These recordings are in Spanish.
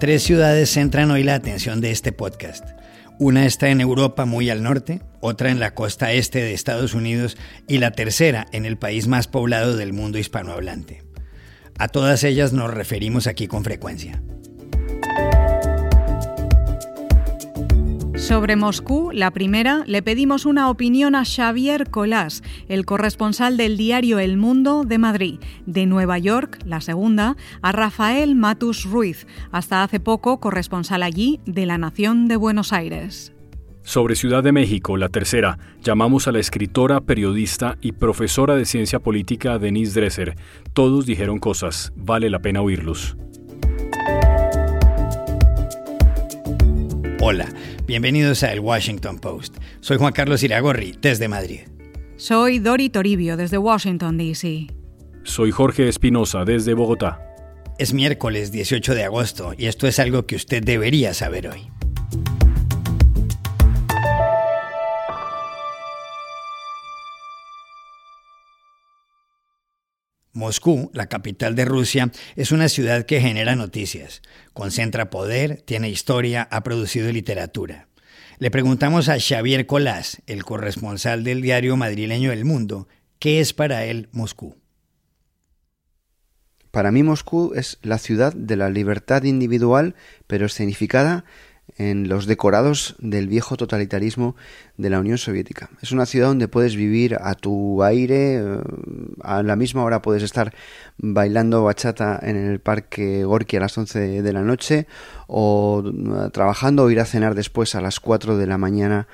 Tres ciudades centran hoy la atención de este podcast. Una está en Europa muy al norte, otra en la costa este de Estados Unidos y la tercera en el país más poblado del mundo hispanohablante. A todas ellas nos referimos aquí con frecuencia. Sobre Moscú, la primera, le pedimos una opinión a Xavier Colás, el corresponsal del diario El Mundo de Madrid. De Nueva York, la segunda, a Rafael Matus Ruiz, hasta hace poco corresponsal allí de La Nación de Buenos Aires. Sobre Ciudad de México, la tercera, llamamos a la escritora, periodista y profesora de ciencia política Denise Dresser. Todos dijeron cosas, vale la pena oírlos. Hola, bienvenidos a El Washington Post. Soy Juan Carlos Iragorri, desde Madrid. Soy Dori Toribio, desde Washington, D.C. Soy Jorge Espinosa, desde Bogotá. Es miércoles 18 de agosto y esto es algo que usted debería saber hoy. Moscú, la capital de Rusia, es una ciudad que genera noticias, concentra poder, tiene historia, ha producido literatura. Le preguntamos a Xavier Colás, el corresponsal del diario madrileño El Mundo, ¿qué es para él Moscú? Para mí Moscú es la ciudad de la libertad individual, pero escenificada en los decorados del viejo totalitarismo de la Unión Soviética. Es una ciudad donde puedes vivir a tu aire, eh, a la misma hora puedes estar bailando bachata en el parque Gorky a las 11 de la noche o eh, trabajando o ir a cenar después a las 4 de la mañana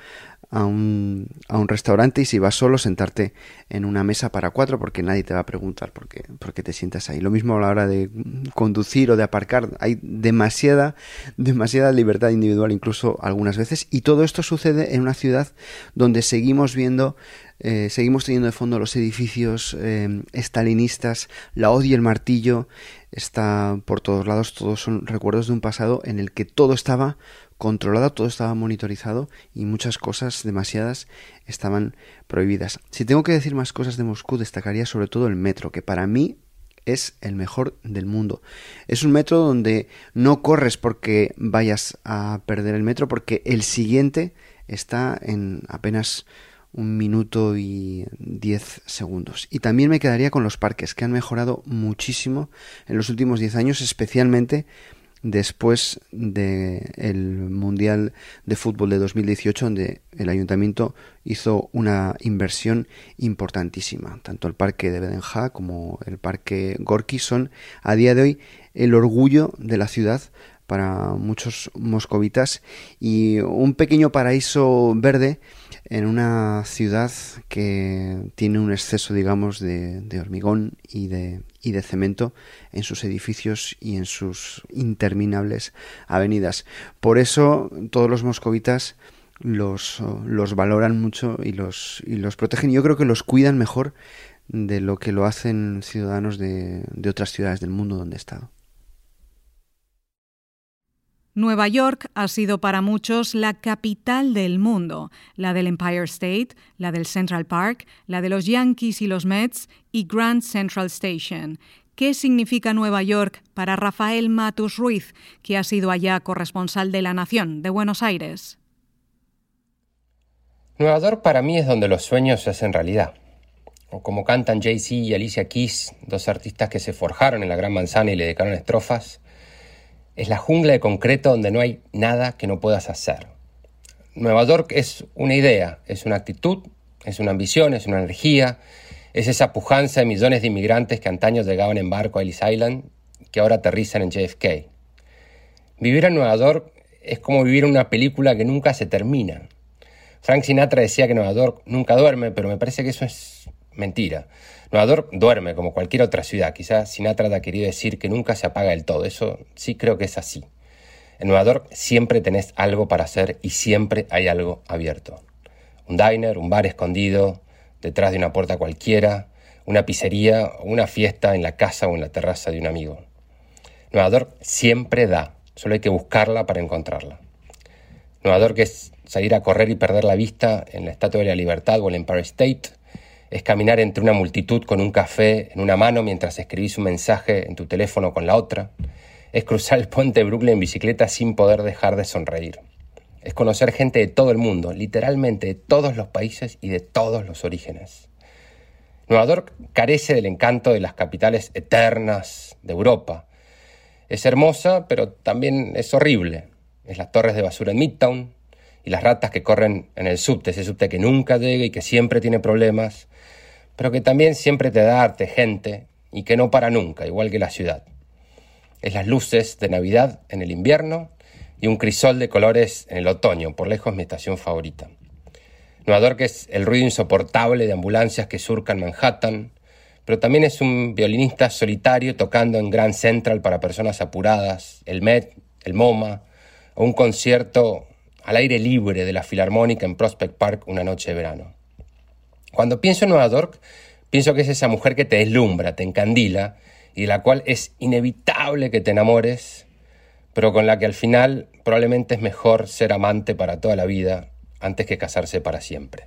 a un, a un restaurante y si vas solo sentarte en una mesa para cuatro porque nadie te va a preguntar por qué, te sientas ahí. Lo mismo a la hora de conducir o de aparcar. Hay demasiada, demasiada libertad individual incluso algunas veces y todo esto sucede en una ciudad donde seguimos viendo eh, seguimos teniendo de fondo los edificios eh, estalinistas, la odio y el martillo, está por todos lados, todos son recuerdos de un pasado en el que todo estaba controlado, todo estaba monitorizado y muchas cosas, demasiadas, estaban prohibidas. Si tengo que decir más cosas de Moscú, destacaría sobre todo el metro, que para mí es el mejor del mundo. Es un metro donde no corres porque vayas a perder el metro, porque el siguiente está en apenas un minuto y diez segundos. Y también me quedaría con los parques, que han mejorado muchísimo en los últimos diez años, especialmente después del Mundial de Fútbol de 2018, donde el ayuntamiento hizo una inversión importantísima. Tanto el parque de Bedenja como el parque Gorky son a día de hoy el orgullo de la ciudad para muchos moscovitas y un pequeño paraíso verde en una ciudad que tiene un exceso, digamos, de, hormigón y de, y de cemento en sus edificios y en sus interminables avenidas. Por eso todos los moscovitas los, los valoran mucho y los, y los protegen. Yo creo que los cuidan mejor de lo que lo hacen ciudadanos de, de otras ciudades del mundo donde he estado. Nueva York ha sido para muchos la capital del mundo, la del Empire State, la del Central Park, la de los Yankees y los Mets y Grand Central Station. ¿Qué significa Nueva York para Rafael Matus Ruiz, que ha sido allá corresponsal de La Nación de Buenos Aires? Nueva York para mí es donde los sueños se hacen realidad. O como cantan Jay-Z y Alicia Keys, dos artistas que se forjaron en la Gran Manzana y le dedicaron estrofas, es la jungla de concreto donde no hay nada que no puedas hacer. Nueva York es una idea, es una actitud, es una ambición, es una energía, es esa pujanza de millones de inmigrantes que antaño llegaban en barco a Ellis Island que ahora aterrizan en JFK. Vivir en Nueva York es como vivir una película que nunca se termina. Frank Sinatra decía que Nueva York nunca duerme, pero me parece que eso es mentira. Nueva York duerme como cualquier otra ciudad. Quizás Sinatra ha querido decir que nunca se apaga del todo. Eso sí creo que es así. En Nueva York siempre tenés algo para hacer y siempre hay algo abierto. Un diner, un bar escondido, detrás de una puerta cualquiera, una pizzería o una fiesta en la casa o en la terraza de un amigo. Nueva York siempre da, solo hay que buscarla para encontrarla. Nueva York es salir a correr y perder la vista en la Estatua de la Libertad o el Empire State, es caminar entre una multitud con un café en una mano mientras escribís un mensaje en tu teléfono con la otra, Es cruzar el puente Brooklyn en bicicleta sin poder dejar de sonreír. Es conocer gente de todo el mundo, literalmente de todos los países y de todos los orígenes. Nueva York carece del encanto de las capitales eternas de Europa. Es hermosa, pero también es horrible. Es las torres de basura en Midtown y las ratas que corren en el subte, ese subte que nunca llega y que siempre tiene problemas, pero que también siempre te da arte, gente y que no para nunca, igual que la ciudad. Es las luces de Navidad en el invierno y un crisol de colores en el otoño, por lejos mi estación favorita. Nueva York es el ruido insoportable de ambulancias que surcan Manhattan, pero también es un violinista solitario tocando en Grand Central para personas apuradas, el Met, el MoMA, o un concierto al aire libre de la Filarmónica en Prospect Park una noche de verano. Cuando pienso en Nueva York, pienso que es esa mujer que te deslumbra, te encandila, y de la cual es inevitable que te enamores, pero con la que al final probablemente es mejor ser amante para toda la vida antes que casarse para siempre.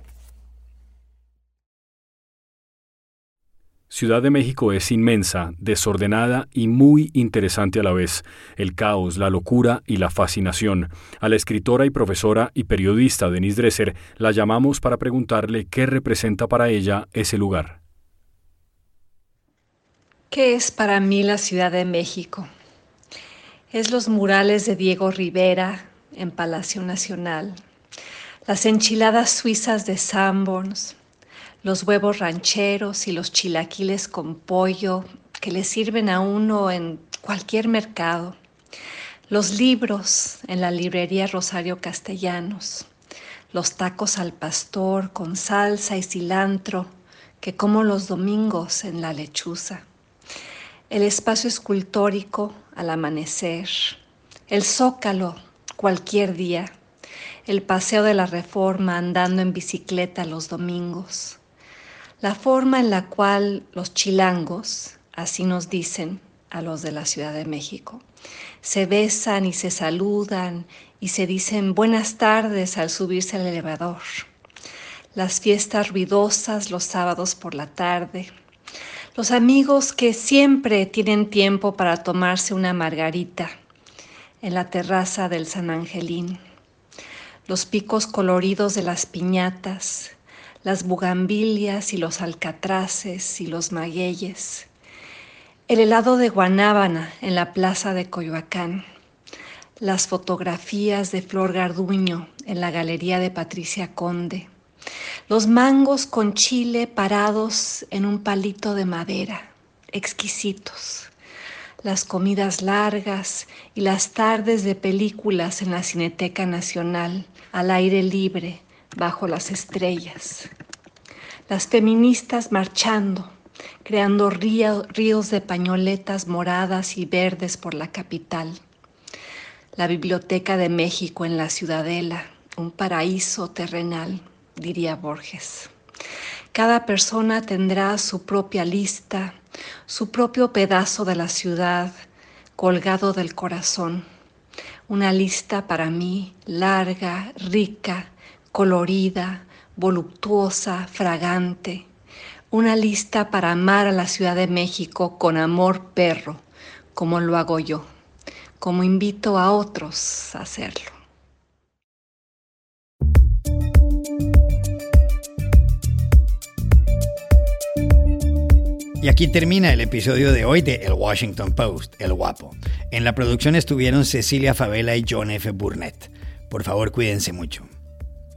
Ciudad de México es inmensa, desordenada y muy interesante a la vez. El caos, la locura y la fascinación. A la escritora y profesora y periodista Denise Dresser la llamamos para preguntarle qué representa para ella ese lugar. ¿Qué es para mí la Ciudad de México? Es los murales de Diego Rivera en Palacio Nacional, las enchiladas suizas de Sanborns, los huevos rancheros y los chilaquiles con pollo que le sirven a uno en cualquier mercado, los libros en la librería Rosario Castellanos, los tacos al pastor con salsa y cilantro que como los domingos en la lechuza, el espacio escultórico al amanecer, el zócalo cualquier día, el paseo de la reforma andando en bicicleta los domingos, la forma en la cual los chilangos, así nos dicen a los de la Ciudad de México, se besan y se saludan y se dicen buenas tardes al subirse al elevador, las fiestas ruidosas los sábados por la tarde, los amigos que siempre tienen tiempo para tomarse una margarita en la terraza del San Angelín. Los picos coloridos de las piñatas, las bugambilias y los alcatraces y los magueyes, el helado de guanábana en la plaza de Coyoacán, las fotografías de Flor Garduño en la galería de Patricia Conde, los mangos con chile parados en un palito de madera, exquisitos las comidas largas y las tardes de películas en la Cineteca Nacional, al aire libre, bajo las estrellas. Las feministas marchando, creando ríos de pañoletas moradas y verdes por la capital. La Biblioteca de México en la Ciudadela, un paraíso terrenal, diría Borges. Cada persona tendrá su propia lista, su propio pedazo de la ciudad colgado del corazón. Una lista para mí larga, rica, colorida, voluptuosa, fragante. Una lista para amar a la Ciudad de México con amor perro, como lo hago yo, como invito a otros a hacerlo. Y aquí termina el episodio de hoy de El Washington Post, El Guapo. En la producción estuvieron Cecilia Favela y John F. Burnett. Por favor, cuídense mucho.